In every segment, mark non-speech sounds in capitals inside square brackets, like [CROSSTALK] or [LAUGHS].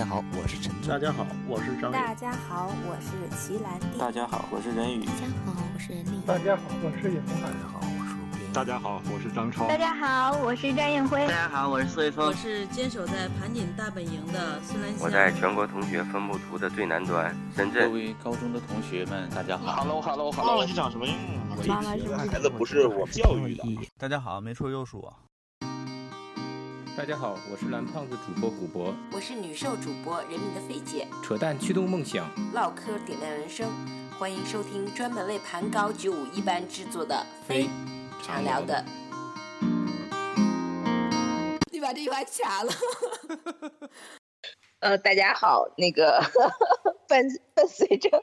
家好，我是陈大家好，我是张大家好，我是齐兰娣。大家好，我是任宇。大家好，我是任丽。大家好，我是尹红。大家好，我是陆斌。大家好，我是张超。大家好，我是张艳辉。大家好，我是苏卫峰。我是坚守在盘锦大本营的孙兰香。我在全国同学分布图的最南端，深圳。各位高中的同学们，大家好。Hello，Hello，Hello。忘了你长什么样妈妈是孩子不是我教育的。大家好，没错又是我。大家好，我是蓝胖子主播古博，我是女兽主播人民的费姐，扯淡驱动梦想，唠嗑点亮人生，欢迎收听专门为盘高九五一班制作的非常聊的。你把这句话卡了。呃，大家好，那个 [LAUGHS] 伴伴随着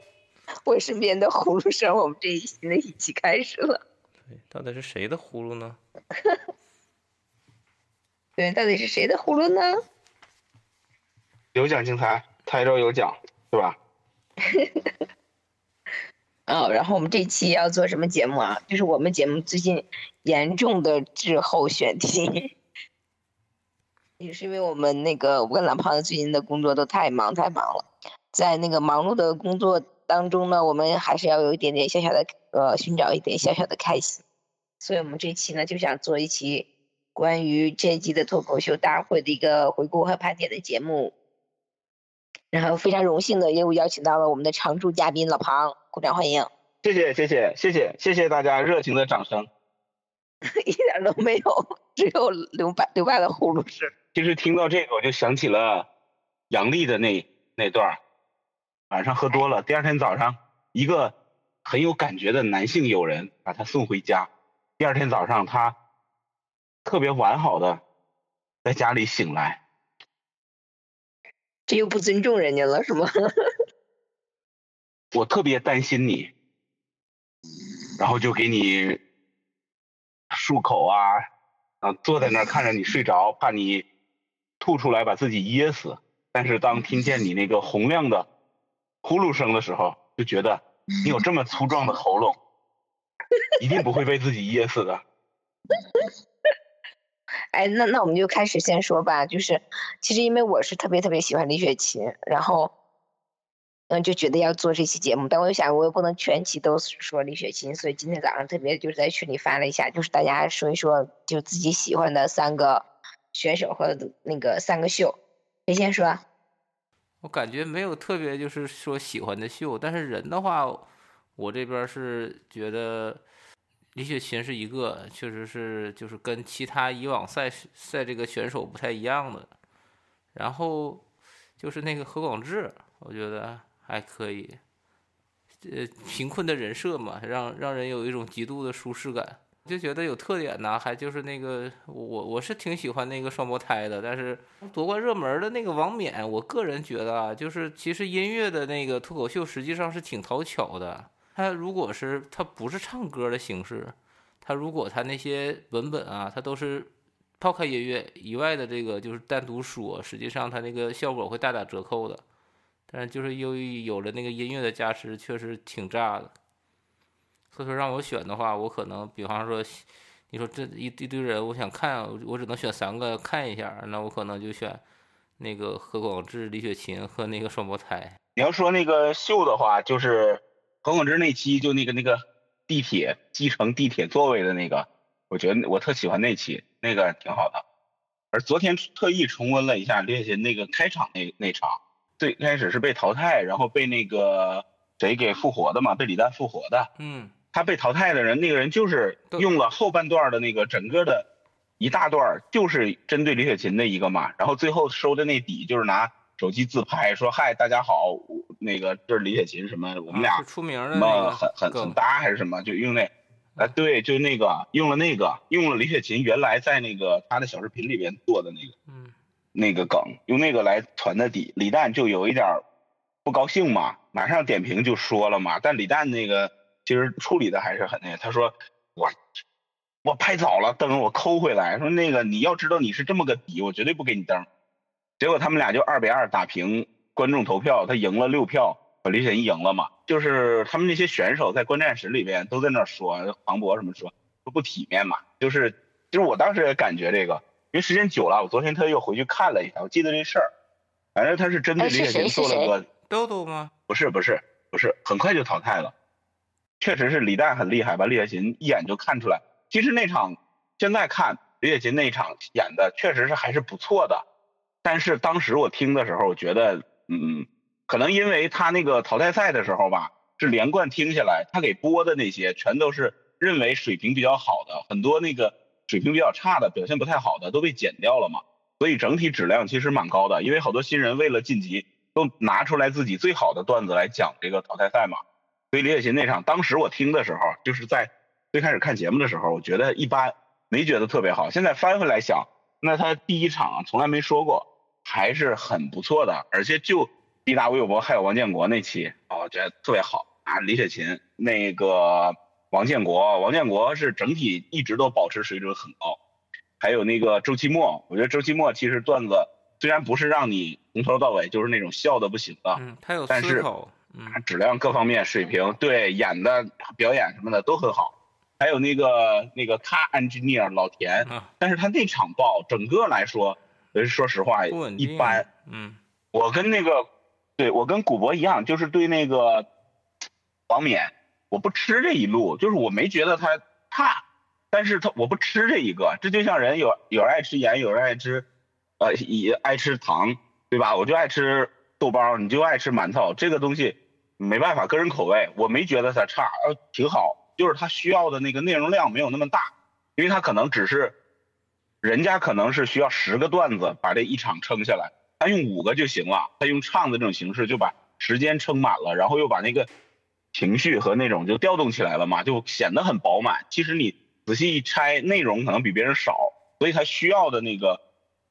我身边的呼噜声，我们这一新的一期开始了。对，到底是谁的呼噜呢？[LAUGHS] 对，到底是谁的呼噜呢？有奖竞猜，台州有奖，是吧？[LAUGHS] 哦，然后我们这期要做什么节目啊？就是我们节目最近严重的滞后选题，也是因为我们那个我跟蓝胖子最近的工作都太忙太忙了，在那个忙碌的工作当中呢，我们还是要有一点点小小的呃寻找一点小小的开心，所以我们这期呢就想做一期。关于这一季的脱口秀大会的一个回顾和盘点的节目，然后非常荣幸的又邀请到了我们的常驻嘉宾老庞，鼓掌欢迎。谢谢谢谢谢谢谢谢大家热情的掌声。[LAUGHS] 一点都没有，只有刘白刘白的呼噜声。其实听到这个，我就想起了杨笠的那那段晚上喝多了，第二天早上，一个很有感觉的男性友人把她送回家，第二天早上他。特别完好的在家里醒来，这又不尊重人家了是吗？我特别担心你，然后就给你漱口啊，啊，坐在那儿看着你睡着，怕你吐出来把自己噎死。但是当听见你那个洪亮的呼噜声的时候，就觉得你有这么粗壮的喉咙，一定不会被自己噎死的。哎，那那我们就开始先说吧，就是其实因为我是特别特别喜欢李雪琴，然后嗯就觉得要做这期节目，但我又想我又不能全期都说李雪琴，所以今天早上特别就是在群里发了一下，就是大家说一说就自己喜欢的三个选手和那个三个秀，谁先说？我感觉没有特别就是说喜欢的秀，但是人的话，我这边是觉得。李雪琴是一个，确实是就是跟其他以往赛赛这个选手不太一样的。然后就是那个何广智，我觉得还可以。呃，贫困的人设嘛，让让人有一种极度的舒适感，就觉得有特点呢。还就是那个我我是挺喜欢那个双胞胎的，但是夺冠热门的那个王冕，我个人觉得啊，就是其实音乐的那个脱口秀实际上是挺讨巧的。他如果是他不是唱歌的形式，他如果他那些文本啊，他都是抛开音乐以外的这个就是单独说，实际上他那个效果会大打折扣的。但是就是由于有了那个音乐的加持，确实挺炸的。所以说让我选的话，我可能比方说，你说这一一堆人，我想看，我只能选三个看一下，那我可能就选那个何广智、李雪琴和那个双胞胎。你要说那个秀的话，就是。何广智那期就那个那个地铁继承地铁座位的那个，我觉得我特喜欢那期，那个挺好的。而昨天特意重温了一下李雪琴那个开场那那场，最开始是被淘汰，然后被那个谁给复活的嘛，被李诞复活的。嗯。他被淘汰的人，那个人就是用了后半段的那个整个的一大段，就是针对李雪琴的一个嘛，然后最后收的那底就是拿。手机自拍说：“嗨，大家好，那个这是李雪琴什么？我们俩出名的什么很很很搭还是什么？就用那，啊对，就那个用了那个用了李雪琴原来在那个他的小视频里边做的那个，嗯，那个梗用那个来传的底。李诞就有一点不高兴嘛，马上点评就说了嘛。但李诞那个其实处理的还是很那个，他说我我拍早了灯我抠回来，说那个你要知道你是这么个底，我绝对不给你灯。”结果他们俩就二比二打平，观众投票，他赢了六票，把李雪琴赢了嘛。就是他们那些选手在观战室里边都在那说，黄渤什么说说不体面嘛。就是就是我当时也感觉这个，因为时间久了，我昨天特意又回去看了一下，我记得这事儿，反正他是针对哎李雪琴做了个豆豆吗？不是不是不是，很快就淘汰了。确实是李诞很厉害，把李雪琴一眼就看出来。其实那场现在看李雪琴那场演的确实是还是不错的，但是当时我听的时候，我觉得嗯嗯，可能因为他那个淘汰赛的时候吧，是连贯听下来，他给播的那些全都是认为水平比较好的，很多那个水平比较差的、表现不太好的都被剪掉了嘛。所以整体质量其实蛮高的，因为好多新人为了晋级，都拿出来自己最好的段子来讲这个淘汰赛嘛。所以李雪琴那场，当时我听的时候，就是在最开始看节目的时候，我觉得一般，没觉得特别好。现在翻回来想，那他第一场从来没说过，还是很不错的。而且就毕达吴有博还有王建国那期，哦，我觉得特别好啊。李雪琴那个王建国，王建国是整体一直都保持水准很高。还有那个周奇墨，我觉得周奇墨其实段子虽然不是让你从头到尾就是那种笑的不行的，嗯，他有但是他质量各方面水平，对演的表演什么的都很好。还有那个那个他 engineer 老田，啊但是他那场爆整个来说，呃说实话一般。嗯，我跟那个，对我跟古博一样，就是对那个王冕，我不吃这一路，就是我没觉得他差，但是他我不吃这一个，这就像人有有人爱吃盐，有人爱吃，呃，也爱吃糖，对吧？我就爱吃豆包，你就爱吃馒头，这个东西没办法，个人口味，我没觉得他差，呃，挺好，就是他需要的那个内容量没有那么大，因为他可能只是，人家可能是需要十个段子把这一场撑下来。他用五个就行了，他用唱的这种形式就把时间撑满了，然后又把那个情绪和那种就调动起来了嘛，就显得很饱满。其实你仔细一拆，内容可能比别人少，所以他需要的那个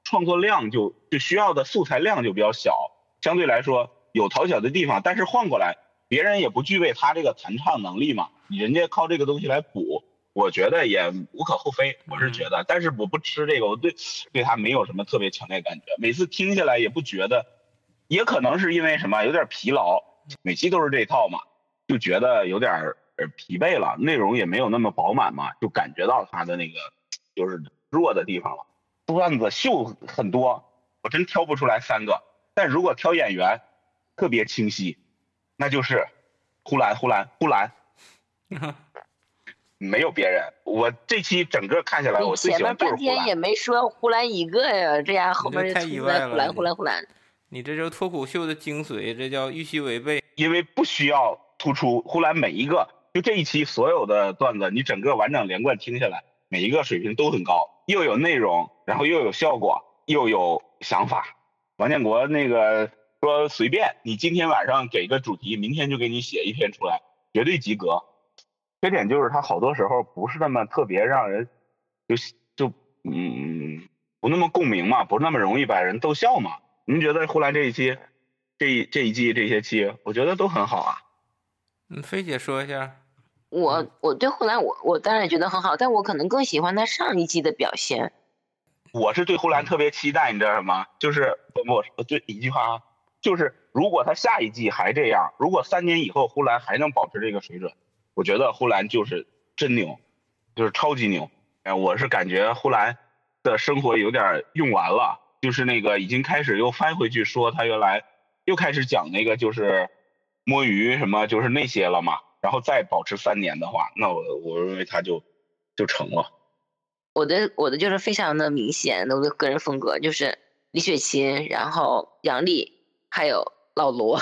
创作量就就需要的素材量就比较小，相对来说有讨巧的地方，但是换过来，别人也不具备他这个弹唱能力嘛，人家靠这个东西来补。我觉得也无可厚非，我是觉得，但是我不吃这个，我对对他没有什么特别强烈感觉。每次听下来也不觉得，也可能是因为什么有点疲劳，每期都是这套嘛，就觉得有点呃疲惫了，内容也没有那么饱满嘛，就感觉到他的那个就是弱的地方了。段子秀很多，我真挑不出来三个，但如果挑演员，特别清晰，那就是呼兰呼兰呼兰。[LAUGHS] 没有别人，我这期整个看下来，我最喜前面欢就是呼兰。半天也没说呼兰一个呀，这样后面就太突意外了呼兰呼兰呼兰。你这就是脱口秀的精髓，这叫预期违背。因为不需要突出呼兰每一个，就这一期所有的段子，你整个完整连贯听下来，每一个水平都很高，又有内容，然后又有效果，又有想法。王建国那个说随便，你今天晚上给个主题，明天就给你写一篇出来，绝对及格。缺点就是他好多时候不是那么特别让人就就嗯不那么共鸣嘛，不是那么容易把人逗笑嘛。您觉得呼兰这一期这一这一季这些期，我觉得都很好啊。嗯，菲姐说一下。我我对呼兰我我当然也觉得很好，但我可能更喜欢他上一季的表现。我是对呼兰特别期待，你知道什么？就是我我就一句话啊，就是如果他下一季还这样，如果三年以后呼兰还能保持这个水准，我觉得呼兰就是真牛，就是超级牛。哎，我是感觉呼兰的生活有点用完了，就是那个已经开始又翻回去说他原来又开始讲那个就是摸鱼什么就是那些了嘛，然后再保持三年的话，那我我认为他就就成了。我的我的就是非常的明显的我的个人风格，就是李雪琴，然后杨笠，还有老罗。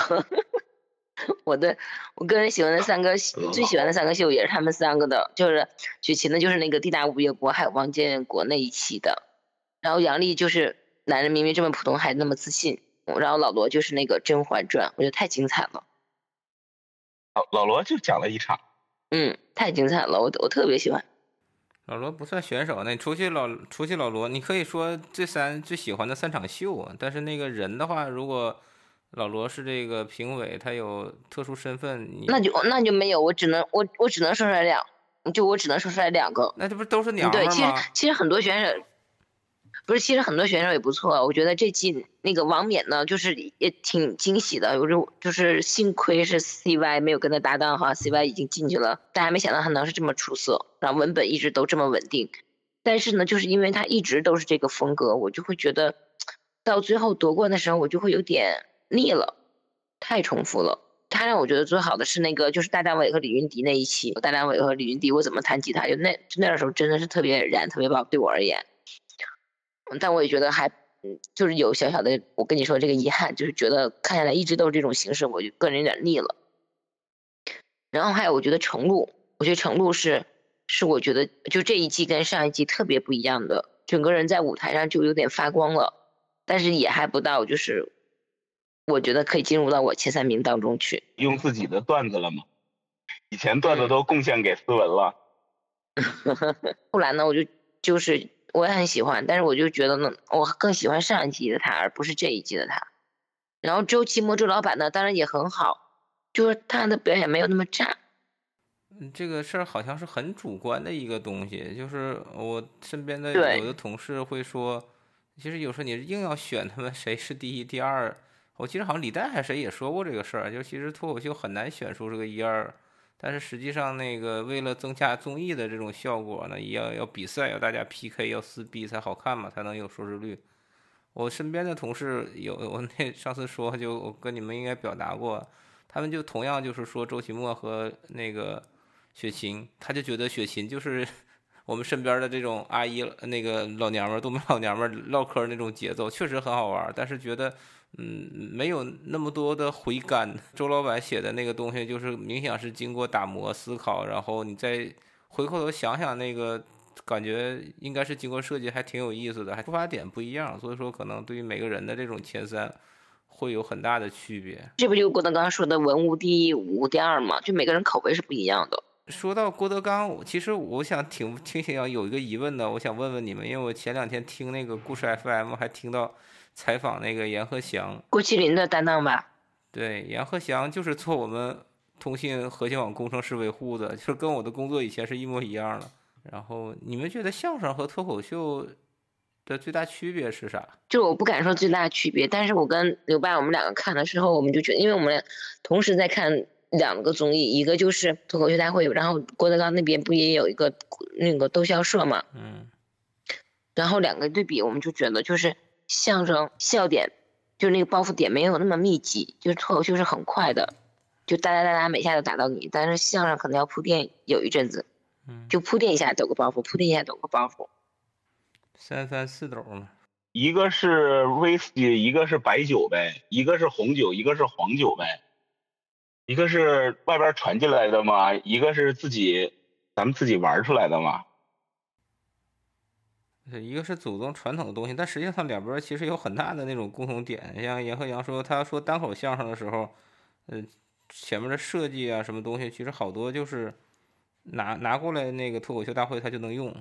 [LAUGHS] 我的我个人喜欢的三个最喜欢的三个秀也是他们三个的，就是雪琴的就是那个地大物业国还有王建国那一期的，然后杨笠就是男人明明这么普通还那么自信，然后老罗就是那个《甄嬛传》，我觉得太精彩了。老老罗就讲了一场，嗯，太精彩了，我我特别喜欢。老罗不算选手，那你除去老除去老罗，你可以说这三最喜欢的三场秀啊。但是那个人的话，如果老罗是这个评委，他有特殊身份，你那就那就没有，我只能我我只能说出来两，就我只能说出来两个。那这不都是娘们对，其实？其实很多选手不是，其实很多选手也不错。我觉得这季那个王冕呢，就是也挺惊喜的。我就就是幸亏是 CY 没有跟他搭档哈，CY 已经进去了，大家没想到他能是这么出色，然后文本一直都这么稳定。但是呢，就是因为他一直都是这个风格，我就会觉得到最后夺冠的时候，我就会有点腻了，太重复了。他让我觉得最好的是那个，就是大张伟和李云迪那一期，大张伟和李云迪我怎么弹吉他，就那就那时候真的是特别燃，特别棒，对我而言。但我也觉得还，就是有小小的，我跟你说这个遗憾，就是觉得看下来一直都是这种形式，我就个人有点腻了。然后还有，我觉得程璐，我觉得程璐是是我觉得就这一季跟上一季特别不一样的，整个人在舞台上就有点发光了，但是也还不到就是。我觉得可以进入到我前三名当中去。用自己的段子了吗？以前段子都贡献给思文了。[LAUGHS] 后来呢，我就就是我也很喜欢，但是我就觉得呢，我更喜欢上一季的他，而不是这一季的他。然后周奇墨周老板呢，当然也很好，就是他的表演没有那么炸。嗯，这个事儿好像是很主观的一个东西，就是我身边的有的同事会说，其实有时候你硬要选他们谁是第一、第二。我记得好像李诞还是谁也说过这个事儿，就其实脱口秀很难选出这个一二，但是实际上那个为了增加综艺的这种效果呢，也要要比赛，要大家 PK，要撕逼才好看嘛，才能有收视率。我身边的同事有，我那上次说就我跟你们应该表达过，他们就同样就是说周奇墨和那个雪琴，他就觉得雪琴就是我们身边的这种阿姨那个老娘们儿，东北老娘们儿唠嗑那种节奏，确实很好玩，但是觉得。嗯，没有那么多的回甘。周老板写的那个东西，就是明显是经过打磨、思考，然后你再回过头想想，那个感觉应该是经过设计，还挺有意思的，还出发点不一样。所以说，可能对于每个人的这种前三会有很大的区别。这不就郭德纲说的“文无第一，武无第二”吗？就每个人口味是不一样的。说到郭德纲，其实我想挺挺想有一个疑问的，我想问问你们，因为我前两天听那个故事 FM，还听到。采访那个阎鹤祥，郭麒麟的担当吧？对，阎鹤祥就是做我们通信核心网工程师维护的，就是跟我的工作以前是一模一样的。然后你们觉得相声和脱口秀的最大区别是啥？就我不敢说最大区别，但是我跟刘爸我们两个看的时候，我们就觉得，因为我们同时在看两个综艺，一个就是脱口秀大会，然后郭德纲那边不也有一个那个逗笑社嘛？嗯。然后两个对比，我们就觉得就是。相声笑点，就是那个包袱点没有那么密集，就是脱口秀是很快的，就哒哒哒哒每下都打到你。但是相声可能要铺垫有一阵子，嗯，就铺垫一下抖个包袱，铺垫一下抖个包袱。三三四抖嘛，一个是威士忌，一个是白酒呗，一个是红酒，一个是黄酒呗，一个是外边传进来的嘛，一个是自己咱们自己玩出来的嘛。一个是祖宗传统的东西，但实际上两边其实有很大的那种共同点。像阎鹤阳说，他说单口相声的时候，嗯，前面的设计啊，什么东西，其实好多就是拿拿过来那个脱口秀大会他就能用。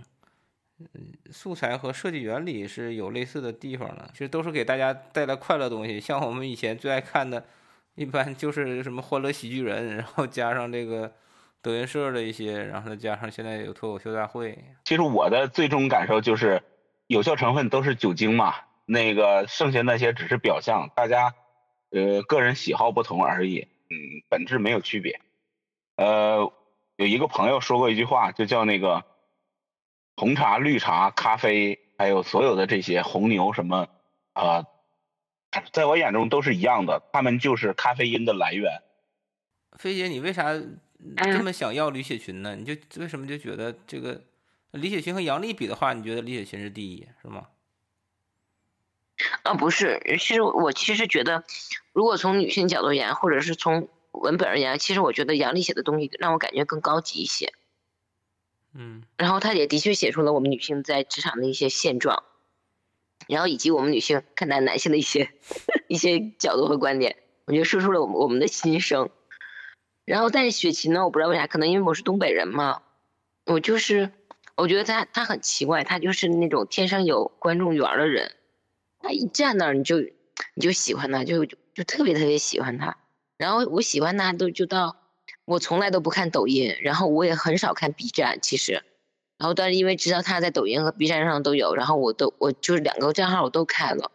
嗯，素材和设计原理是有类似的地方的，其实都是给大家带来快乐东西。像我们以前最爱看的，一般就是什么《欢乐喜剧人》，然后加上这个。德云社的一些，然后再加上现在有脱口秀大会。其实我的最终感受就是，有效成分都是酒精嘛，那个剩下那些只是表象，大家呃个人喜好不同而已，嗯，本质没有区别。呃，有一个朋友说过一句话，就叫那个红茶、绿茶、咖啡，还有所有的这些红牛什么啊，在我眼中都是一样的，他们就是咖啡因的来源。飞姐，你为啥？这么想要李雪琴呢？你就为什么就觉得这个李雪琴和杨丽比的话，你觉得李雪琴是第一是吗？啊，不是，其实我其实觉得，如果从女性角度言，或者是从文本而言，其实我觉得杨丽写的东西让我感觉更高级一些。嗯，然后她也的确写出了我们女性在职场的一些现状，然后以及我们女性看待男性的一些 [LAUGHS] 一些角度和观点，我觉得说出了我们我们的心声。然后，但是雪琴呢？我不知道为啥，可能因为我是东北人嘛，我就是，我觉得他他很奇怪，他就是那种天生有观众缘的人，他一站那儿你就你就喜欢他，就就特别特别喜欢他。然后我喜欢他都就到，我从来都不看抖音，然后我也很少看 B 站，其实，然后但是因为知道他在抖音和 B 站上都有，然后我都我就是两个账号我都开了。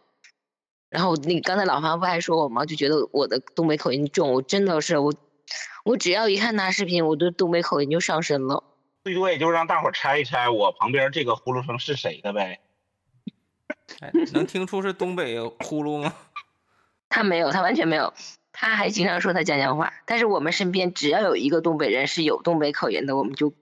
然后那刚才老黄不还说我吗？就觉得我的东北口音重，我真的是我。我只要一看他视频，我的东北口音就上身了。最多也就是让大伙儿猜一猜，我旁边这个呼噜声是谁的呗。哎，能听出是东北呼噜吗？[LAUGHS] 他没有，他完全没有。他还经常说他家乡话，但是我们身边只要有一个东北人是有东北口音的，我们就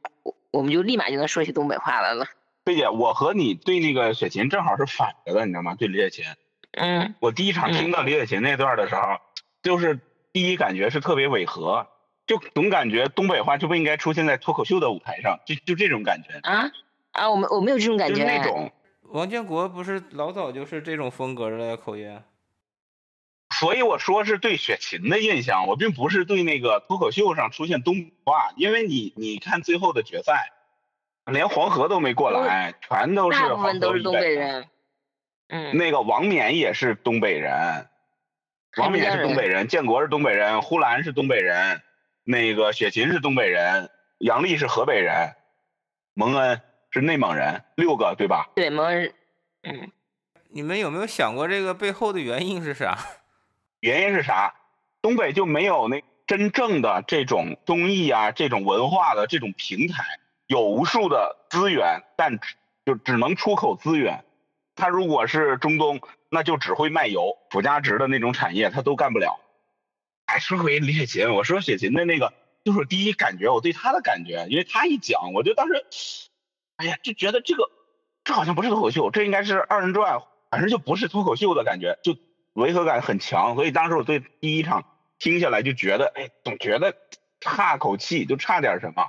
我们就立马就能说起东北话来了。菲姐，我和你对那个雪琴正好是反着的，你知道吗？对李雪琴，嗯，我第一场听到李雪琴那段的时候，就是第一感觉是特别违和，就总感觉东北话就不应该出现在脱口秀的舞台上，就就这种感觉。啊啊，我们我没有这种感觉。那种王建国不是老早就是这种风格的口音。所以我说是对雪琴的印象，我并不是对那个脱口秀上出现东北话，因为你你看最后的决赛，连黄河都没过来，全都是大部分都是东北人。嗯，那个王冕也是东北人，王冕是东北人，建国是东北人，呼兰是东北人，那个雪琴是东北人，杨丽是河北人，蒙恩是内蒙人，六个对吧？对，蒙恩。嗯，你们有没有想过这个背后的原因是啥？[LAUGHS] 原因是啥？东北就没有那真正的这种综艺啊，这种文化的这种平台，有无数的资源，但就只能出口资源。他如果是中东，那就只会卖油，附加值的那种产业他都干不了。哎，说回李雪琴，我说雪琴的那个，就是第一感觉，我对她的感觉，因为她一讲，我就当时，哎呀，就觉得这个，这好像不是脱口秀，这应该是二人转，反正就不是脱口秀的感觉，就。违和感很强，所以当时我对第一场听下来就觉得，哎，总觉得差口气，就差点什么。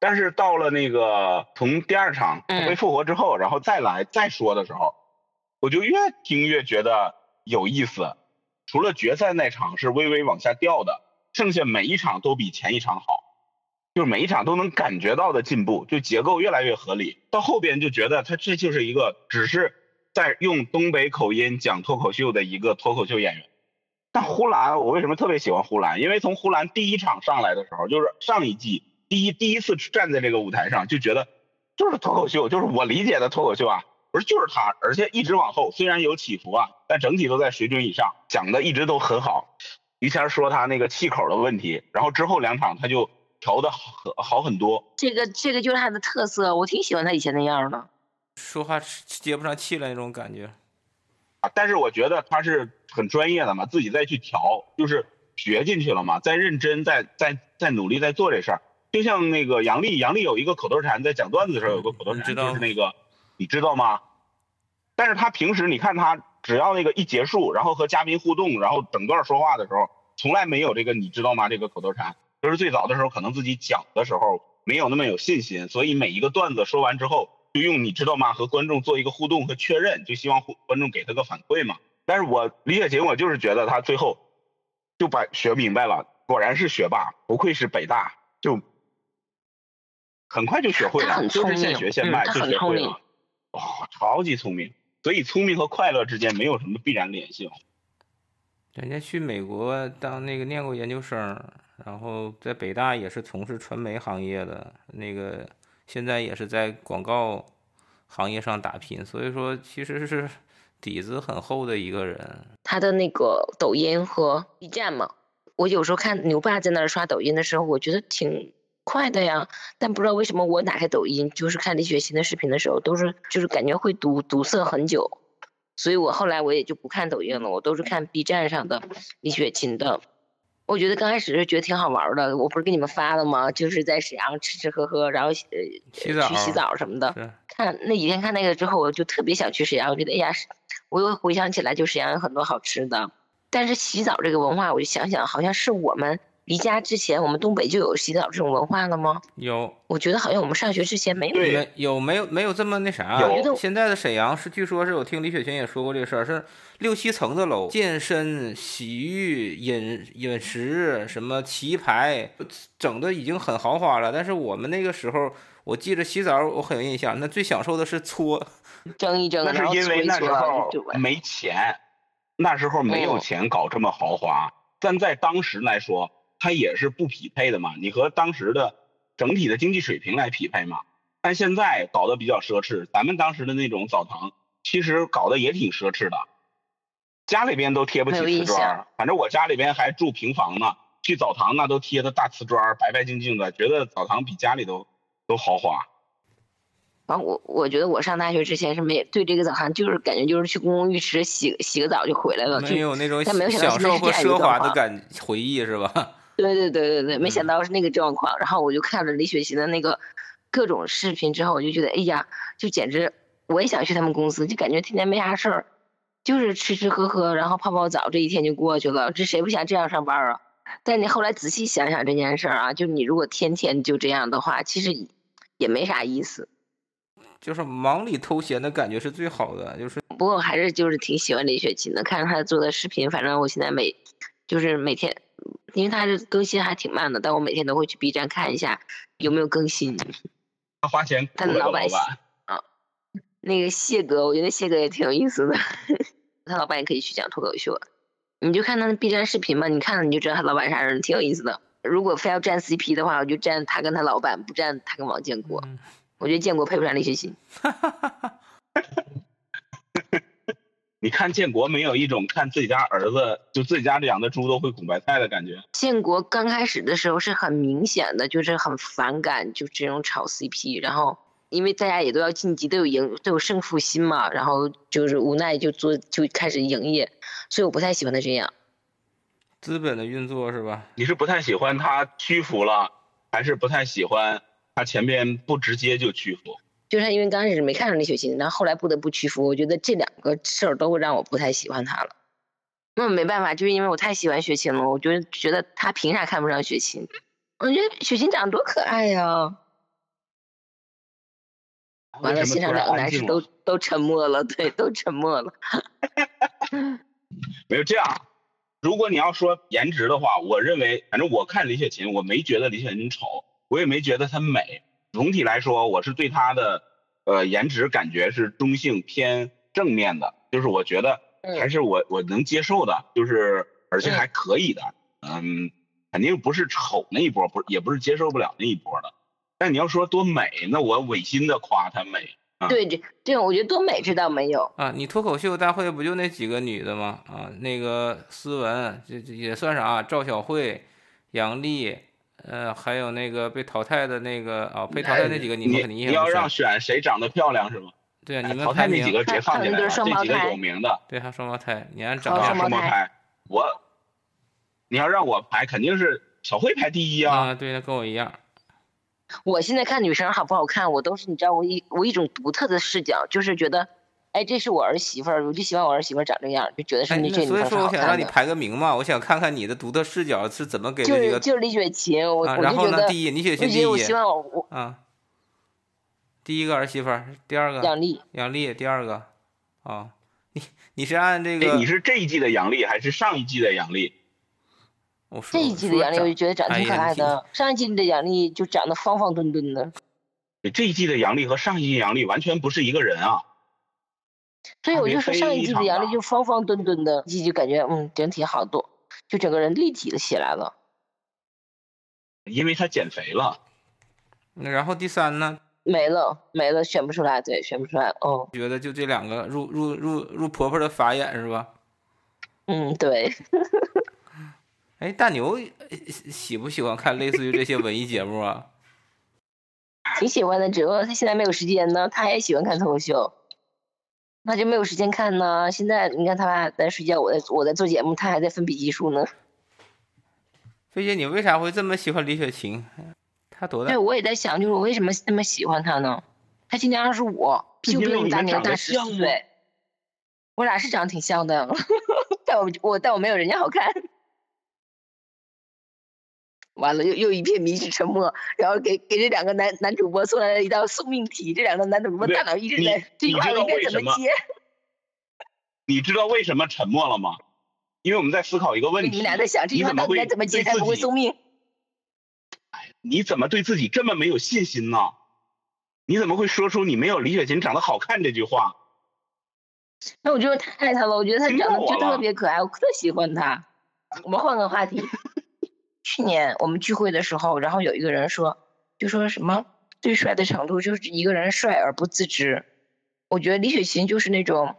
但是到了那个从第二场被复活之后，然后再来再说的时候，我就越听越觉得有意思。除了决赛那场是微微往下掉的，剩下每一场都比前一场好，就是每一场都能感觉到的进步，就结构越来越合理。到后边就觉得他这就是一个只是。在用东北口音讲脱口秀的一个脱口秀演员，但呼兰，我为什么特别喜欢呼兰？因为从呼兰第一场上来的时候，就是上一季第一第一次站在这个舞台上，就觉得就是脱口秀，就是我理解的脱口秀啊，不是就是他，而且一直往后虽然有起伏啊，但整体都在水准以上，讲的一直都很好。于谦说他那个气口的问题，然后之后两场他就调的好好很多。这个这个就是他的特色，我挺喜欢他以前那样的。说话接不上气了那种感觉，啊！但是我觉得他是很专业的嘛，自己再去调，就是学进去了嘛，在认真，在在在努力在做这事儿。就像那个杨丽，杨丽有一个口头禅，在讲段子的时候有个口头禅，就是那个你知道吗？但是他平时你看他，只要那个一结束，然后和嘉宾互动，然后整段说话的时候，从来没有这个你知道吗这个口头禅。就是最早的时候，可能自己讲的时候没有那么有信心，所以每一个段子说完之后。就用你知道吗？和观众做一个互动和确认，就希望观众给他个反馈嘛。但是我李雪琴，我就是觉得他最后就把学明白了，果然是学霸，不愧是北大，就很快就学会了，就是现学现卖就学会了。哦，超级聪明，所以聪明和快乐之间没有什么必然联系。人家去美国当那个念过研究生，然后在北大也是从事传媒行业的那个。现在也是在广告行业上打拼，所以说其实是底子很厚的一个人。他的那个抖音和 B 站嘛，我有时候看牛爸在那儿刷抖音的时候，我觉得挺快的呀。但不知道为什么我打开抖音，就是看李雪琴的视频的时候，都是就是感觉会堵堵塞很久，所以我后来我也就不看抖音了，我都是看 B 站上的李雪琴的。我觉得刚开始是觉得挺好玩的，我不是给你们发了吗？就是在沈阳吃吃喝喝，然后呃去洗澡什么的。看那几天看那个之后，我就特别想去沈阳。我觉得哎呀，我又回想起来，就沈阳有很多好吃的。但是洗澡这个文化，我就想想，好像是我们。离家之前，我们东北就有洗澡这种文化了吗？有，我觉得好像我们上学之前没有。没有没有没有这么那啥。有。现在的沈阳是，据说是我听李雪琴也说过这个事儿，是六七层的楼，健身、洗浴、饮饮食什么棋牌，整的已经很豪华了。但是我们那个时候，我记着洗澡，我很有印象，那最享受的是搓，[LAUGHS] 蒸一蒸，那是因为那时候没钱，那时候没有钱搞这么豪华，但在当时来说。它也是不匹配的嘛，你和当时的整体的经济水平来匹配嘛。但现在搞得比较奢侈，咱们当时的那种澡堂其实搞得也挺奢侈的，家里边都贴不起瓷砖，反正我家里边还住平房呢，去澡堂那都贴的大瓷砖，白白净净的，觉得澡堂比家里都都豪华。反正我我觉得我上大学之前是没对这个澡堂就是感觉就是去公共浴池洗洗个澡就回来了，没有那种享受和现在是这样一个奢华的感回忆是吧？对对对对对，没想到是那个状况。然后我就看了李雪琴的那个各种视频之后，我就觉得，哎呀，就简直我也想去他们公司，就感觉天天没啥事儿，就是吃吃喝喝，然后泡泡澡，这一天就过去了。这谁不想这样上班啊？但你后来仔细想想这件事儿啊，就你如果天天就这样的话，其实也没啥意思。就是忙里偷闲的感觉是最好的，就是不过我还是就是挺喜欢李雪琴的，看着她做的视频，反正我现在每就是每天，因为他是更新还挺慢的，但我每天都会去 B 站看一下有没有更新。他花钱他的老板啊，那个谢哥，我觉得谢哥也挺有意思的，[LAUGHS] 他老板也可以去讲脱口秀。你就看他的 B 站视频嘛，你看了你就知道他老板啥人，挺有意思的。如果非要站 CP 的话，我就站他跟他老板，不站他跟王建国。我觉得建国配不上李雪琴。[LAUGHS] 你看建国没有一种看自己家儿子就自己家养的猪都会拱白菜的感觉。建国刚开始的时候是很明显的，就是很反感就这种炒 CP，然后因为大家也都要晋级，都有赢都有胜负心嘛，然后就是无奈就做就开始营业，所以我不太喜欢他这样。资本的运作是吧？你是不太喜欢他屈服了，还是不太喜欢他前面不直接就屈服？就是因为刚开始没看上李雪琴，然后后来不得不屈服，我觉得这两个事儿都会让我不太喜欢他了。那没办法，就是因为我太喜欢雪琴了，我觉得觉得他凭啥看不上雪琴？我觉得雪琴长得多可爱呀！完了，现场两个男士都都沉默了，对，都沉默了。[LAUGHS] 没有这样，如果你要说颜值的话，我认为，反正我看李雪琴，我没觉得李雪琴丑，我也没觉得她美。总体来说，我是对她的呃颜值感觉是中性偏正面的，就是我觉得还是我我能接受的，就是而且还可以的，嗯，肯定不是丑那一波，不也不是接受不了那一波的。但你要说多美，那我违心的夸她美。啊、对，这这种我觉得多美这倒没有啊。你脱口秀大会不就那几个女的吗？啊，那个思文，这这也算啥？赵小慧、杨丽。呃，还有那个被淘汰的那个啊，被淘汰那几个，你们肯定你要让选谁长得漂亮是吗？对啊，你们淘汰那几个直接放进来了，这几个有名的。对，还有双胞胎，你按长相双胞胎，我你要让我排，肯定是小慧排第一啊。啊，对，跟我一样。我现在看女生好不好看，我都是你知道，我一我一种独特的视角，就是觉得。哎，这是我儿媳妇儿，我就喜欢我儿媳妇儿长这样，就觉得是那这女所以说，我想让你。排个名嘛，我想看看你的独特视角是怎么给这个。就是就是李雪琴，我、啊、我然后呢，就觉得，第一，李雪琴第一。我希望我我啊。第一个儿媳妇儿，第二个。杨丽。杨丽，第二个。啊，你你是按这个？你是这一季的杨丽还是上一季的杨丽？我说这一季的杨丽，我就觉得长得挺可爱的。哎、上一季的杨丽就长得方方墩墩的。这一季的杨丽和上一季杨丽完全不是一个人啊。所以我就说上一季的杨丽就方方墩墩的，季就感觉嗯整体好多，就整个人立体了起来了。因为她减肥了。那然后第三呢？没了没了，选不出来，对，选不出来。哦，觉得就这两个入入入入婆婆的法眼是吧？嗯，对。[LAUGHS] 哎，大牛喜不喜欢看类似于这些文艺节目啊？[LAUGHS] 挺喜欢的，只不过他现在没有时间呢。他也喜欢看脱口秀。那就没有时间看呢。现在你看他俩在睡觉，我在我在做节目，他还在分笔记数呢。飞姐，你为啥会这么喜欢李雪琴？她多大？对，我也在想，就是我为什么那么喜欢她呢？她今年二十五，就比我们大年大十四岁。我俩是长得挺像的，[LAUGHS] 但我我但我没有人家好看。完了，又又一片迷之沉默，然后给给这两个男男主播送来了一道送命题，这两个男主播大脑一直在这句话应该怎么接？[LAUGHS] 你知道为什么沉默了吗？因为我们在思考一个问题。你们俩在想这句话到底该怎么接才不会送命？哎，你怎么对自己这么没有信心呢？你怎么会说出你没有李雪琴长得好看这句话？那我就是太爱她了，我觉得她长得就特别可爱，我特喜欢她。我们换个话题。去年我们聚会的时候，然后有一个人说，就说什么最帅的程度就是一个人帅而不自知。我觉得李雪琴就是那种，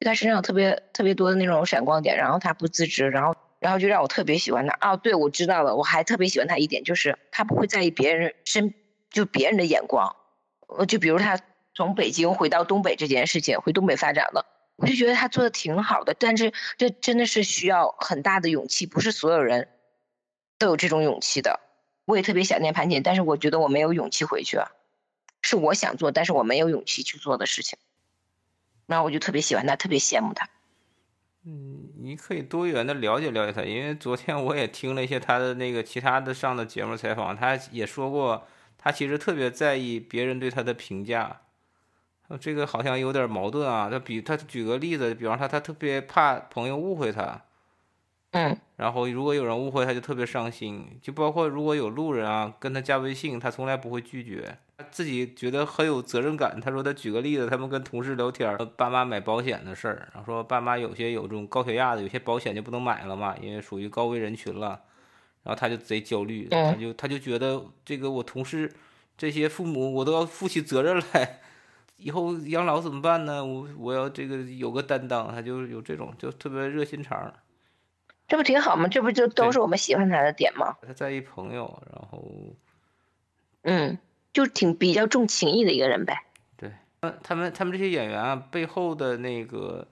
她身上有特别特别多的那种闪光点，然后她不自知，然后然后就让我特别喜欢她。哦，对，我知道了，我还特别喜欢她一点就是她不会在意别人身就别人的眼光。呃，就比如她从北京回到东北这件事情，回东北发展了，我就觉得他做的挺好的。但是这真的是需要很大的勇气，不是所有人都有这种勇气的。我也特别想念盘锦，但是我觉得我没有勇气回去啊，是我想做，但是我没有勇气去做的事情。然后我就特别喜欢他，特别羡慕他。嗯，你可以多元的了解了解他，因为昨天我也听了一些他的那个其他的上的节目采访，他也说过，他其实特别在意别人对他的评价。这个好像有点矛盾啊。他比他举个例子，比方说他特别怕朋友误会他，嗯，然后如果有人误会他就特别伤心。就包括如果有路人啊跟他加微信，他从来不会拒绝，自己觉得很有责任感。他说他举个例子，他们跟同事聊天，爸妈买保险的事儿，然后说爸妈有些有这种高血压的，有些保险就不能买了嘛，因为属于高危人群了。然后他就贼焦虑，他就他就觉得这个我同事这些父母我都要负起责任来。以后养老怎么办呢？我我要这个有个担当，他就有这种就特别热心肠，这不挺好吗？这不就都是我们喜欢他的点吗？他在意朋友，然后，嗯，就挺比较重情义的一个人呗。对，他们他们这些演员啊，背后的那个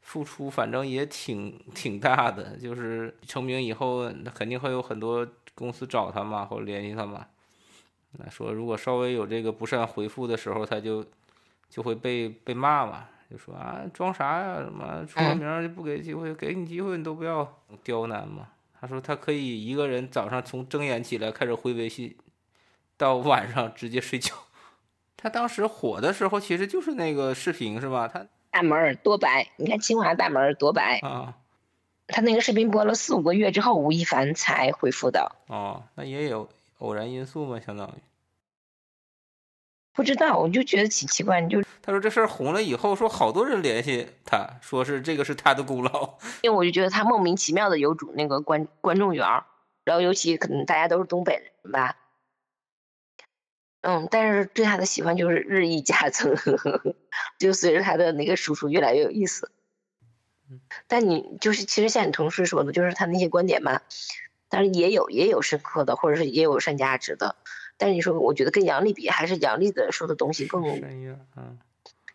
付出，反正也挺挺大的。就是成名以后，那肯定会有很多公司找他嘛，或者联系他嘛。那说如果稍微有这个不善回复的时候，他就。就会被被骂嘛，就说啊装啥呀，什么出了名就不给机会，给你机会你都不要，刁难嘛。他说他可以一个人早上从睁眼起来开始回微信，到晚上直接睡觉。[LAUGHS] 他当时火的时候其实就是那个视频是吧？他大门儿多白，你看清华大门儿多白啊。他那个视频播了四五个月之后，吴亦凡才恢复的。哦，那也有偶然因素嘛，相当于。不知道，我就觉得挺奇怪。你就他说这事儿红了以后，说好多人联系他，说是这个是他的功劳。因为我就觉得他莫名其妙的有主那个观观众缘儿，然后尤其可能大家都是东北人吧，嗯，但是对他的喜欢就是日益加增，[LAUGHS] 就随着他的那个输出越来越有意思。但你就是其实像你同事说的，就是他那些观点吧，但是也有也有深刻的，或者是也有上价值的。但是你说，我觉得跟杨笠比，还是杨笠的说的东西更，嗯，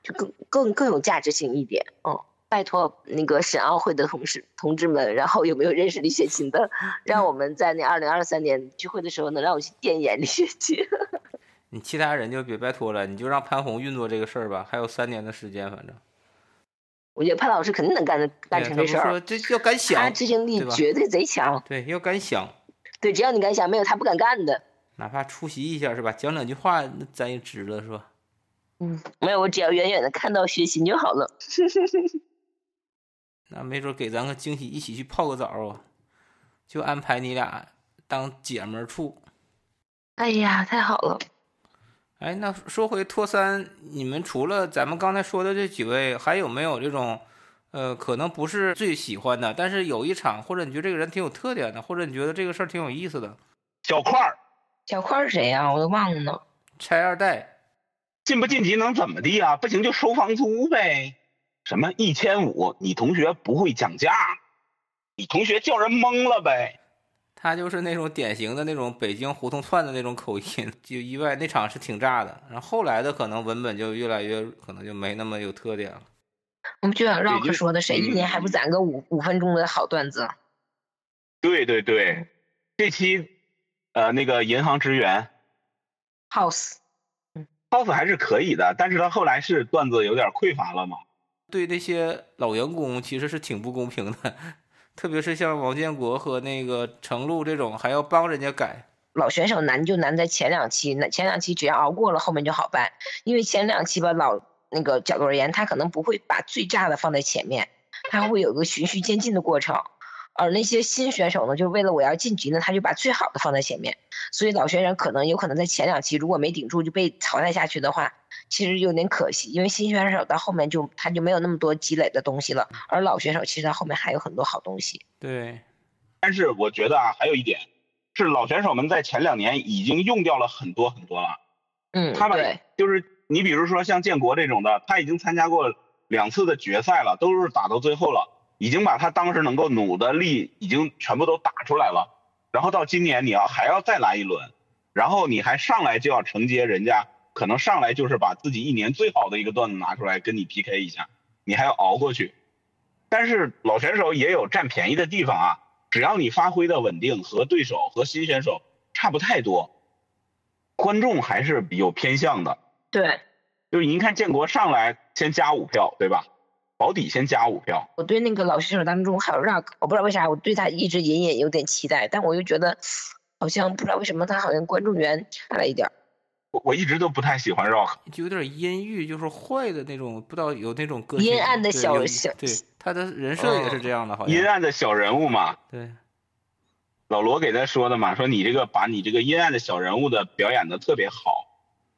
就更更更有价值性一点。嗯，拜托那个沈奥会的同事同志们，然后有没有认识李雪琴的，让我们在那二零二三年聚会的时候，能让我去电演李雪琴。[LAUGHS] 你其他人就别拜托了，你就让潘虹运作这个事儿吧。还有三年的时间，反正。我觉得潘老师肯定能干的干成这事儿。这要敢想，他执行力绝对贼强。对，要敢想。对，只要你敢想，没有他不敢干的。哪怕出席一下是吧？讲两句话，那咱也值了是吧？嗯，没有，我只要远远的看到学习就好了。[LAUGHS] 那没准给咱个惊喜，一起去泡个澡啊！就安排你俩当姐们处。哎呀，太好了！哎，那说回托三，你们除了咱们刚才说的这几位，还有没有这种，呃，可能不是最喜欢的，但是有一场，或者你觉得这个人挺有特点的，或者你觉得这个事儿挺有意思的？小块儿。小块是谁呀？我都忘了呢。拆二代，晋不晋级能怎么地啊？不行就收房租呗。什么一千五？你同学不会讲价，你同学叫人懵了呗。他就是那种典型的那种北京胡同串的那种口音，[LAUGHS] 就意外那场是挺炸的。然后后来的可能文本就越来越可能就没那么有特点了。我们就想绕着说的，谁一年还不攒个五五分钟的好段子？对对对，这期。呃，那个银行职员，House，House 还是可以的，但是他后来是段子有点匮乏了嘛。对那些老员工其实是挺不公平的，[LAUGHS] 特别是像王建国和那个程璐这种，还要帮人家改。老选手难就难在前两期，那前两期只要熬过了，后面就好办。因为前两期吧，老那个角度而言，他可能不会把最炸的放在前面，他会有个循序渐进的过程。而那些新选手呢，就是为了我要晋级呢，他就把最好的放在前面。所以老选手可能有可能在前两期如果没顶住就被淘汰下去的话，其实有点可惜。因为新选手到后面就他就没有那么多积累的东西了，而老选手其实他后面还有很多好东西。对，但是我觉得啊，还有一点是老选手们在前两年已经用掉了很多很多了。嗯，他们就是你比如说像建国这种的，他已经参加过两次的决赛了，都是打到最后了。已经把他当时能够努的力已经全部都打出来了，然后到今年你要还要再来一轮，然后你还上来就要承接人家可能上来就是把自己一年最好的一个段子拿出来跟你 PK 一下，你还要熬过去。但是老选手也有占便宜的地方啊，只要你发挥的稳定，和对手和新选手差不太多，观众还是有偏向的。对，就是您看建国上来先加五票，对吧？保底先加五票。我对那个老选手当中还有 Rock，我不知道为啥我对他一直隐隐有点期待，但我又觉得好像不知道为什么他好像关注源差了一点儿。我我一直都不太喜欢 Rock，就有点阴郁，就是坏的那种，不知道有那种个性阴暗的小小对他的人设也是这样的，好像阴暗的小人物嘛。对，老罗给他说的嘛，说你这个把你这个阴暗的小人物的表演的特别好，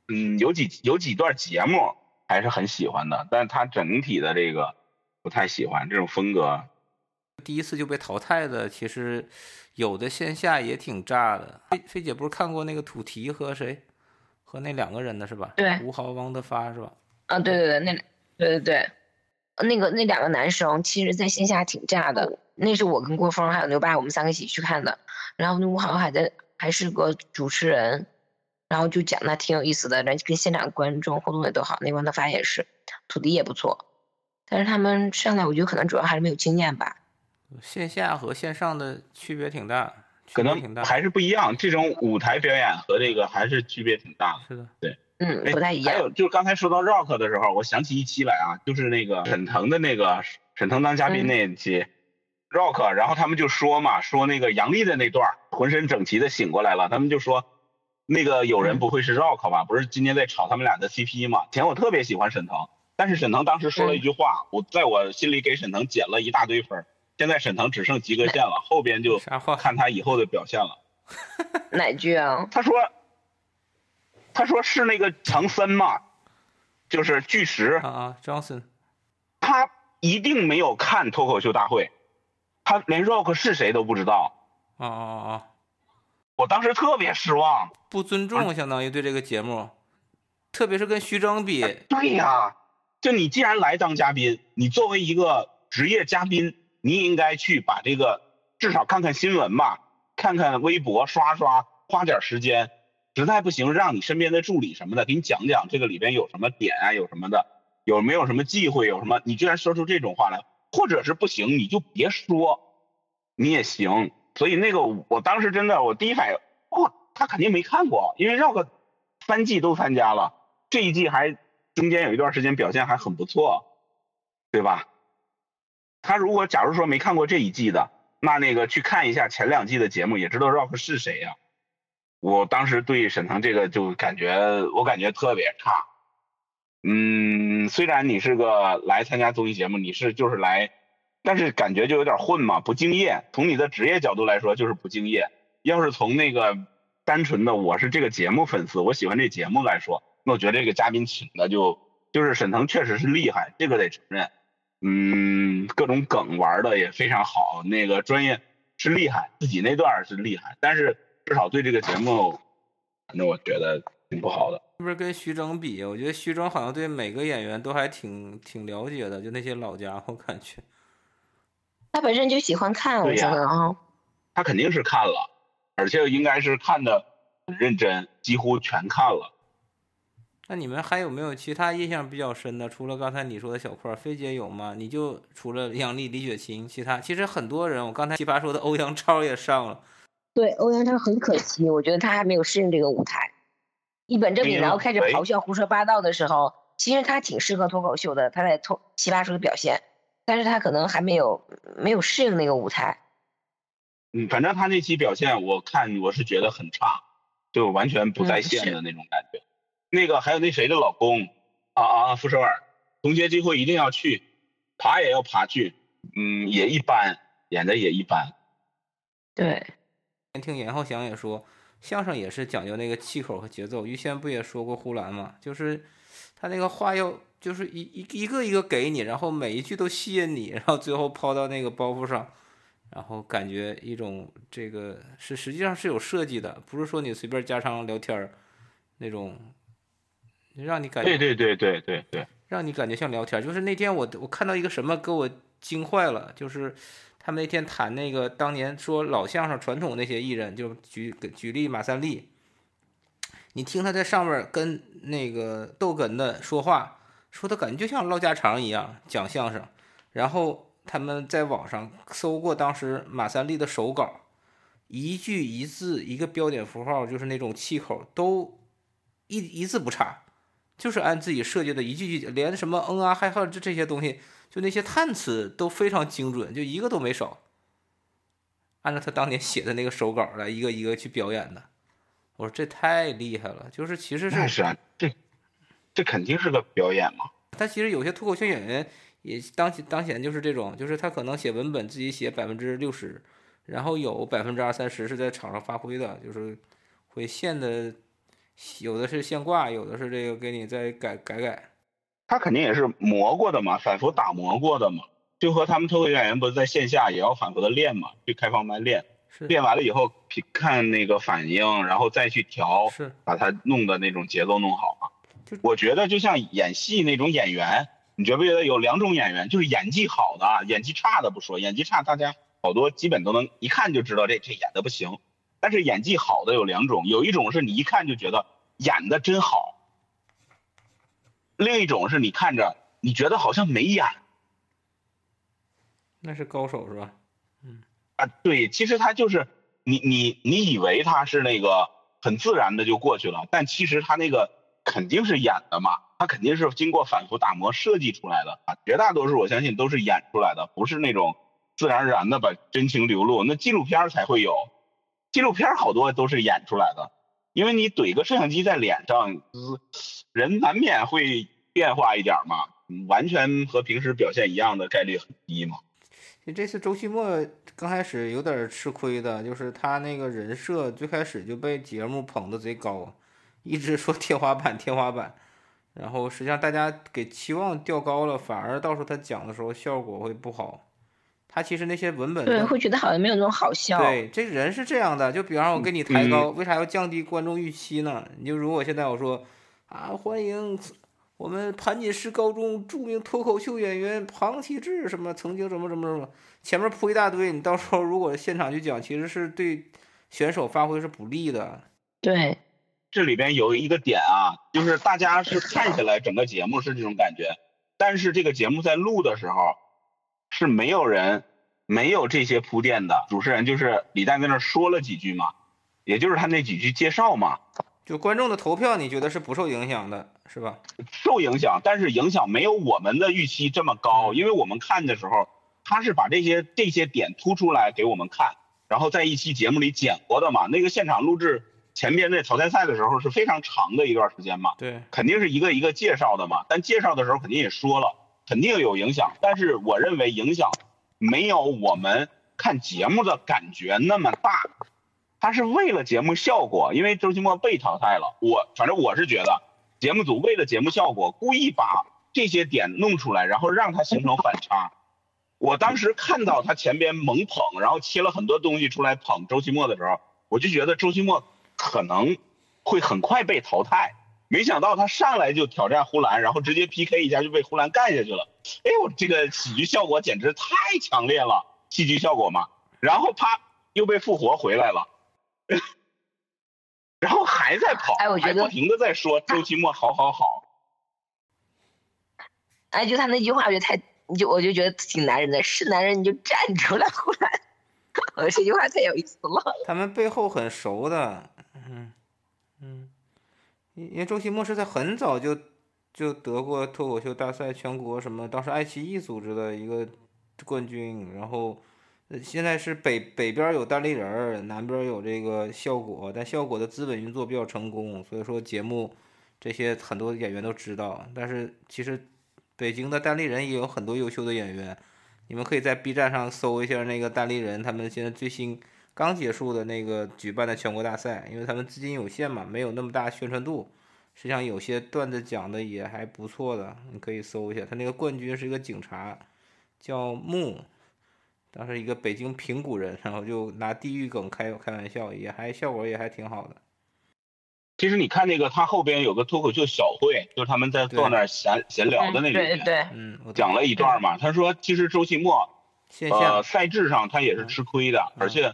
嗯，有几有几段节目还是很喜欢的，但是他整体的这个不太喜欢这种风格。第一次就被淘汰的，其实有的线下也挺炸的。菲菲姐不是看过那个土提和谁，和那两个人的是吧？对吴豪、汪德发是吧？啊，对对对，那对对对，那个那两个男生其实在线下挺炸的。那是我跟郭峰还有牛爸我们三个一起去看的，然后那吴豪还在还是个主持人，然后就讲的挺有意思的，人跟现场观众互动也都好。那汪德发也是，土地也不错，但是他们上来我觉得可能主要还是没有经验吧。线下和线上的区别挺大，可别挺大。能还是不一样，这种舞台表演和这个还是区别挺大的。是的，对，嗯，哎不太一样。还有就是刚才说到 Rock 的时候，我想起一期来啊，就是那个沈腾的那个沈腾当嘉宾那一期、Rock，然后他们就说嘛，说那个杨笠的那段儿浑身整齐的醒过来了，他们就说那个有人不会是 Rock 吧？不是今天在炒他们俩的 CP 吗？以前我特别喜欢沈腾，但是沈腾当时说了一句话，我在我心里给沈腾减了一大堆分。现在沈腾只剩及格线了，后边就？看他以后的表现了。[LAUGHS] 哪句啊？他说，他说是那个强森嘛，就是巨石啊啊，Johnson，他一定没有看脱口秀大会，他连 Rock 是谁都不知道。啊啊啊啊！我当时特别失望，不尊重，相当于对这个节目，特别是跟徐峥比。对呀，就你既然来当嘉宾，你作为一个职业嘉宾，你应该去把这个至少看看新闻吧，看看微博，刷刷，花点时间。实在不行，让你身边的助理什么的给你讲讲这个里边有什么点啊，有什么的，有没有什么忌讳，有什么？你居然说出这种话来，或者是不行，你就别说，你也行。所以那个我当时真的，我第一反应，哇，他肯定没看过，因为 Rock 三季都参加了，这一季还中间有一段时间表现还很不错，对吧？他如果假如说没看过这一季的，那那个去看一下前两季的节目，也知道 Rock 是谁呀、我当时对沈腾这个就感觉，我感觉特别差。嗯，虽然你是个来参加综艺节目，你是就是来，但是感觉就有点混嘛，不敬业。从你的职业角度来说，就是不敬业。要是从那个单纯的我是这个节目粉丝，我喜欢这节目来说，那我觉得这个嘉宾请的就就是沈腾确实是厉害，这个得承认。嗯，各种梗玩的也非常好，那个专业是厉害，自己那段是厉害，但是至少对这个节目，反正我觉得挺不好的。是不是跟徐峥比？我觉得徐峥好像对每个演员都还挺挺了解的，就那些老家伙，感觉他本身就喜欢看，我觉得啊。他肯定是看了，而且应该是看的很认真，几乎全看了。那你们还有没有其他印象比较深的？除了刚才你说的小块儿，菲姐有吗？你就除了杨丽、李雪琴，其他其实很多人，我刚才奇葩说的欧阳超也上了，对，欧阳超很可惜，我觉得他还没有适应这个舞台，一本正经，然后开始哎咆哮、胡说八道的时候，其实他挺适合脱口秀的，他在脱奇葩说的表现，但是他可能还没有没有适应那个舞台。嗯，反正他那期表现，我看我是觉得很差，就完全不在线的那种感觉。那个还有那谁的老公啊啊啊，傅首尔，同学聚会一定要去，爬也要爬去，嗯，也一般，演的也一般。对，听严浩翔也说，相声也是讲究那个气口和节奏。于谦不也说过呼兰吗，就是他那个话要就是一一一个一个给你，然后每一句都吸引你，然后最后抛到那个包袱上，然后感觉一种这个是实际上是有设计的，不是说你随便家常聊天儿那种，让你感觉对对对对对对，让你感觉像聊天儿。就是那天我我看到一个什么给我惊坏了，就是他们那天谈那个当年说老相声传统那些艺人，就举举例马三立，你听他在上面跟那个逗哏的说话，说的感觉就像唠家常一样讲相声。然后他们在网上搜过当时马三立的手稿，一句一字一个标点符号，就是那种气口都一一字不差，就是按自己设计的一句句，连什么嗯啊嗨呵这这些东西，就那些叹词都非常精准，就一个都没少。按照他当年写的那个手稿来一个一个去表演的。我说这太厉害了，就是其实是，这肯定是个表演嘛。他其实有些脱口秀演员也当当前就是这种，就是他可能写文本自己写百分之六十，然后有百分之二三十是在场上发挥的，就是会现的，有的是现挂，有的是这个给你再改改改。他肯定也是磨过的嘛，反复打磨过的嘛。就和他们脱口秀演员不是在线下也要反复的练嘛，去开放班练，练完了以后看那个反应，然后再去调，把它弄的那种节奏弄好嘛。我觉得就像演戏那种演员，你觉不觉得有两种演员，就是演技好的，演技差的不说，演技差大家好多基本都能一看就知道这这演的不行。但是演技好的有两种，有一种是你一看就觉得演的真好，另一种是你看着你觉得好像没演。那是高手是吧？嗯啊，对，其实他就是你你你以为他是那个很自然的就过去了，但其实他那个肯定是演的嘛，他肯定是经过反复打磨设计出来的啊。绝大多数我相信都是演出来的，不是那种自然而然的把真情流露。那纪录片才会有，纪录片好多都是演出来的，因为你怼个摄像机在脸上，人难免会变化一点嘛，完全和平时表现一样的概率很低嘛。这次周奇墨刚开始有点吃亏的，就是他那个人设最开始就被节目捧得贼高，一直说天花板天花板，然后实际上大家给期望调高了，反而到时候他讲的时候效果会不好。他其实那些文本对会觉得好像没有那种好笑。对，这人是这样的，就比方说我给你抬高，为啥要降低观众预期呢？你就如果现在我说啊，欢迎。我们盘锦市高中著名脱口秀演员庞启志什么曾经什么什么什么，前面铺一大堆，你到时候如果现场去讲，其实是对选手发挥是不利的。对，这里边有一个点啊，就是大家是看起来整个节目是这种感觉，但是这个节目在录的时候是没有人没有这些铺垫的，主持人就是李诞在那说了几句嘛，也就是他那几句介绍嘛。就观众的投票，你觉得是不受影响的，是吧？受影响，但是影响没有我们的预期这么高，因为我们看的时候，他是把这些这些点突出来给我们看，然后在一期节目里剪过的嘛。那个现场录制前边那淘汰赛的时候是非常长的一段时间嘛，对，肯定是一个一个介绍的嘛。但介绍的时候肯定也说了，肯定有影响，但是我认为影响没有我们看节目的感觉那么大。他是为了节目效果，因为周奇墨被淘汰了。我反正我是觉得，节目组为了节目效果，故意把这些点弄出来，然后让他形成反差。我当时看到他前边猛捧，然后切了很多东西出来捧周奇墨的时候，我就觉得周奇墨可能会很快被淘汰。没想到他上来就挑战呼兰，然后直接 PK 一下就被呼兰干下去了。哎，我这个喜剧效果简直太强烈了，戏剧效果嘛。然后啪又被复活回来了。[LAUGHS] 然后还在跑，哎，我觉得不停的在说周奇墨好好好。哎，就他那句话，我觉得太，就我就觉得挺男人的，是男人你就站出来，呼兰，[LAUGHS] 我这句话太有意思了。他们背后很熟的，嗯嗯，因为周奇墨是在很早就就得过脱口秀大赛全国什么，当时爱奇艺组织的一个冠军，然后。现在是北北边有单立人，南边有这个效果，但效果的资本运作比较成功，所以说节目这些很多演员都知道。但是其实北京的单立人也有很多优秀的演员，你们可以在 B 站上搜一下那个单立人，他们现在最新刚结束的那个举办的全国大赛，因为他们资金有限嘛，没有那么大宣传度。实际上有些段子讲的也还不错的，你可以搜一下。他那个冠军是一个警察，叫木。当时一个北京平谷人，然后就拿地域梗开开玩笑，也还效果也还挺好的。其实你看那个，他后边有个脱口秀小会，就是他们在坐那儿闲闲聊的那个，对对，嗯，讲了一段嘛。他说，其实周奇墨，呃，赛制上他也是吃亏的，而且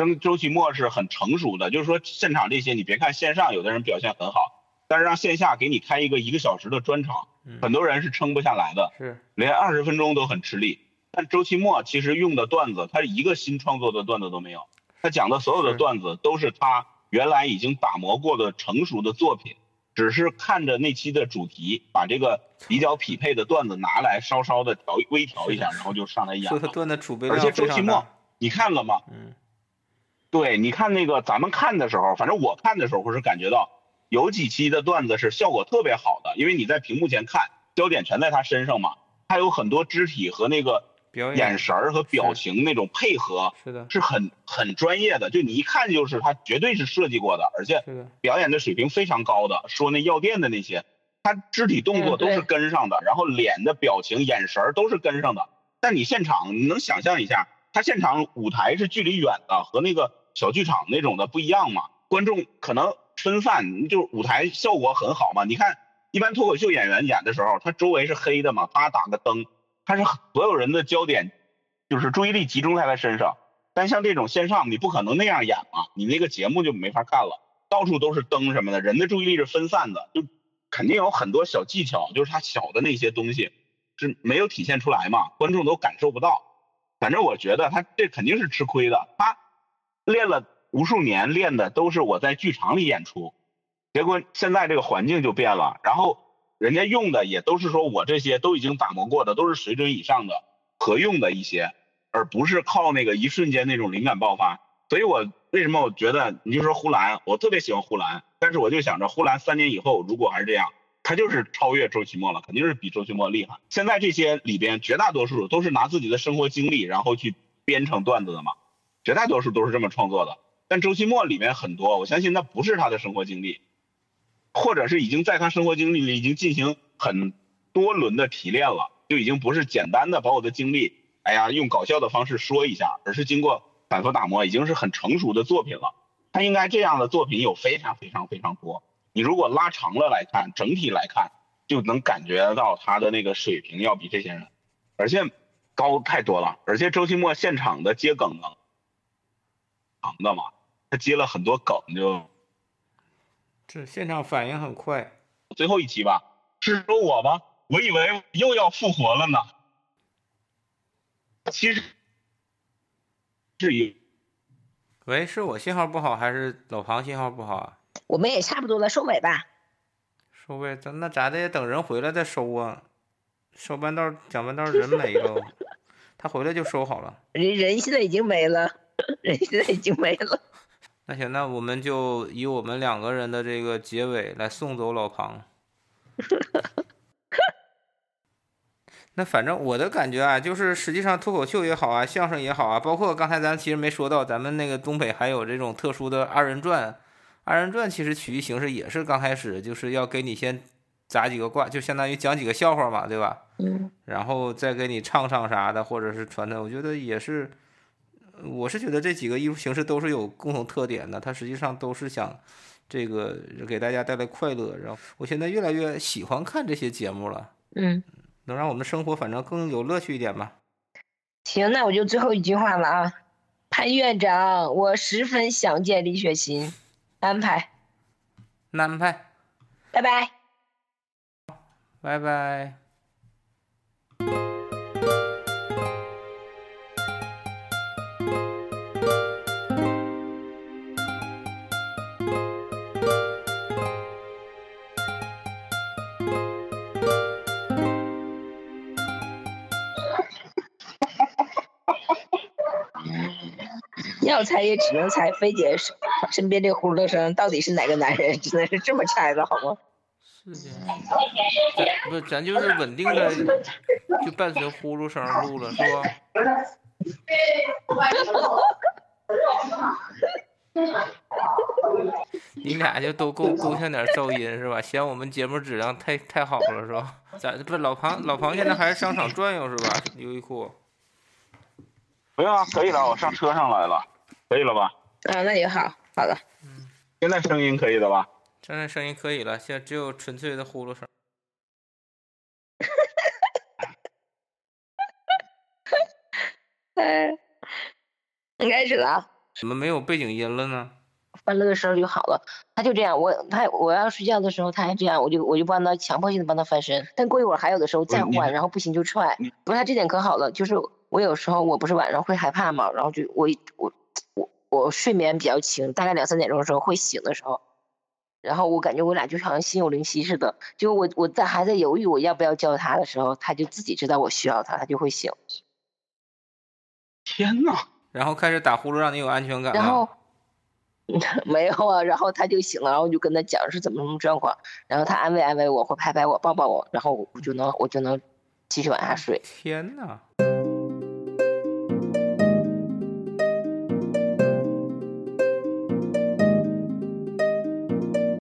周周奇墨是很成熟的，就是说现场这些，你别看线上有的人表现很好，但是让线下给你开一个一个小时的专场，很多人是撑不下来的，是连二十分钟都很吃力。但周奇墨其实用的段子，他一个新创作的段子都没有，他讲的所有的段子都是他原来已经打磨过的成熟的作品，只是看着那期的主题，把这个比较匹配的段子拿来稍稍的调微调一下，然后就上来演了。说他段子储备量而且周非常大奇墨，你看了吗？嗯，对，你看那个咱们看的时候，反正我看的时候，我是感觉到有几期的段子是效果特别好的，因为你在屏幕前看，焦点全在他身上嘛，他有很多肢体和那个表演眼神儿和表情那种配合，是的，是很很专业的，就你一看就是他绝对是设计过的，而且是的，表演的水平非常高的。说那药店的那些，他肢体动作都是跟上的，然后脸的表情、眼神儿都是跟上的。但你现场你能想象一下，他现场舞台是距离远的，和那个小剧场那种的不一样嘛？观众可能分散，就舞台效果很好嘛。你看，一般脱口秀演员演的时候，他周围是黑的嘛，他打个灯，他是所有人的焦点，就是注意力集中在他身上。但像这种线上，你不可能那样演嘛，你那个节目就没法看了，到处都是灯什么的，人的注意力是分散的，就肯定有很多小技巧，就是他小的那些东西是没有体现出来嘛，观众都感受不到。反正我觉得他这肯定是吃亏的，他练了无数年，练的都是我在剧场里演出，结果现在这个环境就变了，然后人家用的也都是说我这些都已经打磨过的，都是水准以上的合用的一些，而不是靠那个一瞬间那种灵感爆发。所以我为什么我觉得你就说呼兰，我特别喜欢呼兰，但是我就想着呼兰三年以后如果还是这样，他就是超越周奇墨了，肯定是比周奇墨厉害。现在这些里边绝大多数都是拿自己的生活经历然后去编成段子的嘛，绝大多数都是这么创作的。但周奇墨里面很多，我相信那不是他的生活经历，或者是已经在他生活经历里已经进行很多轮的提炼了，就已经不是简单的把我的经历，哎呀，用搞笑的方式说一下，而是经过反复打磨，已经是很成熟的作品了。他应该这样的作品有非常非常非常多。你如果拉长了来看，整体来看，就能感觉到他的那个水平要比这些人，而且高太多了。而且周奇墨现场的接梗能的嘛，他接了很多梗就。这现场反应很快。最后一期吧，是说我吗？我以为又要复活了呢。其实至于喂，是我信号不好还是老庞信号不好啊？我们也差不多了，收尾吧。收尾，咱那咱得等人回来再收啊。收半道讲半道人没了，[LAUGHS] 他回来就收好了。人人现在已经没了，[LAUGHS] 人现在已经没了。[LAUGHS] 那行，那我们就以我们两个人的这个结尾来送走老庞。[LAUGHS] 那反正我的感觉啊，就是实际上脱口秀也好啊，相声也好啊，包括刚才咱其实没说到，咱们那个东北还有这种特殊的二人转。二人转其实曲艺形式也是刚开始就是要给你先砸几个卦，就相当于讲几个笑话嘛，对吧？嗯。然后再给你唱唱啥的，或者是传的，我觉得也是。我是觉得这几个艺术形式都是有共同特点的，它实际上都是想这个给大家带来快乐。然后我现在越来越喜欢看这些节目了，嗯，能让我们生活反正更有乐趣一点吧。行，那我就最后一句话了啊，潘院长，我十分想见李雪琴，安排，安排，拜拜，拜拜。要猜也只能猜菲姐身身边这呼噜声到底是哪个男人，只能是这么猜的好吗？是的，咱不，咱就是稳定的，就伴随呼噜声录了，是吧？[LAUGHS] 你俩就都够贡献点噪音是吧？嫌我们节目质量太太好了是吧？咱不老庞老庞现在还是商场转悠是吧？优衣库。不用啊，可以了，我上车上来了，可以了吧？啊，那也好，好的。现在声音可以了吧？现在声音可以了，现在只有纯粹的呼噜声。哎，开始了啊！怎么没有背景音了呢？欢乐的时候就好了。他就这样，我他我要睡觉的时候他还这样，我就我就帮他强迫性的帮他翻身。但过一会儿还有的时候再换，然后不行就踹。不过他这点可好了，就是我有时候我不是晚上会害怕嘛，然后就我我我我睡眠比较轻，大概两三点钟的时候会醒的时候，然后我感觉我俩就好像心有灵犀似的。就我我在还在犹豫我要不要叫他的时候，他就自己知道我需要他，他就会醒。天呐！然后开始打呼噜，让你有安全感。然 [LAUGHS] 后没有啊，然后他就醒了，然后我就跟他讲是怎么什么状况，然后他安慰安慰我，或拍拍我，抱抱我，然后我就能我就能继续往下睡。天呐！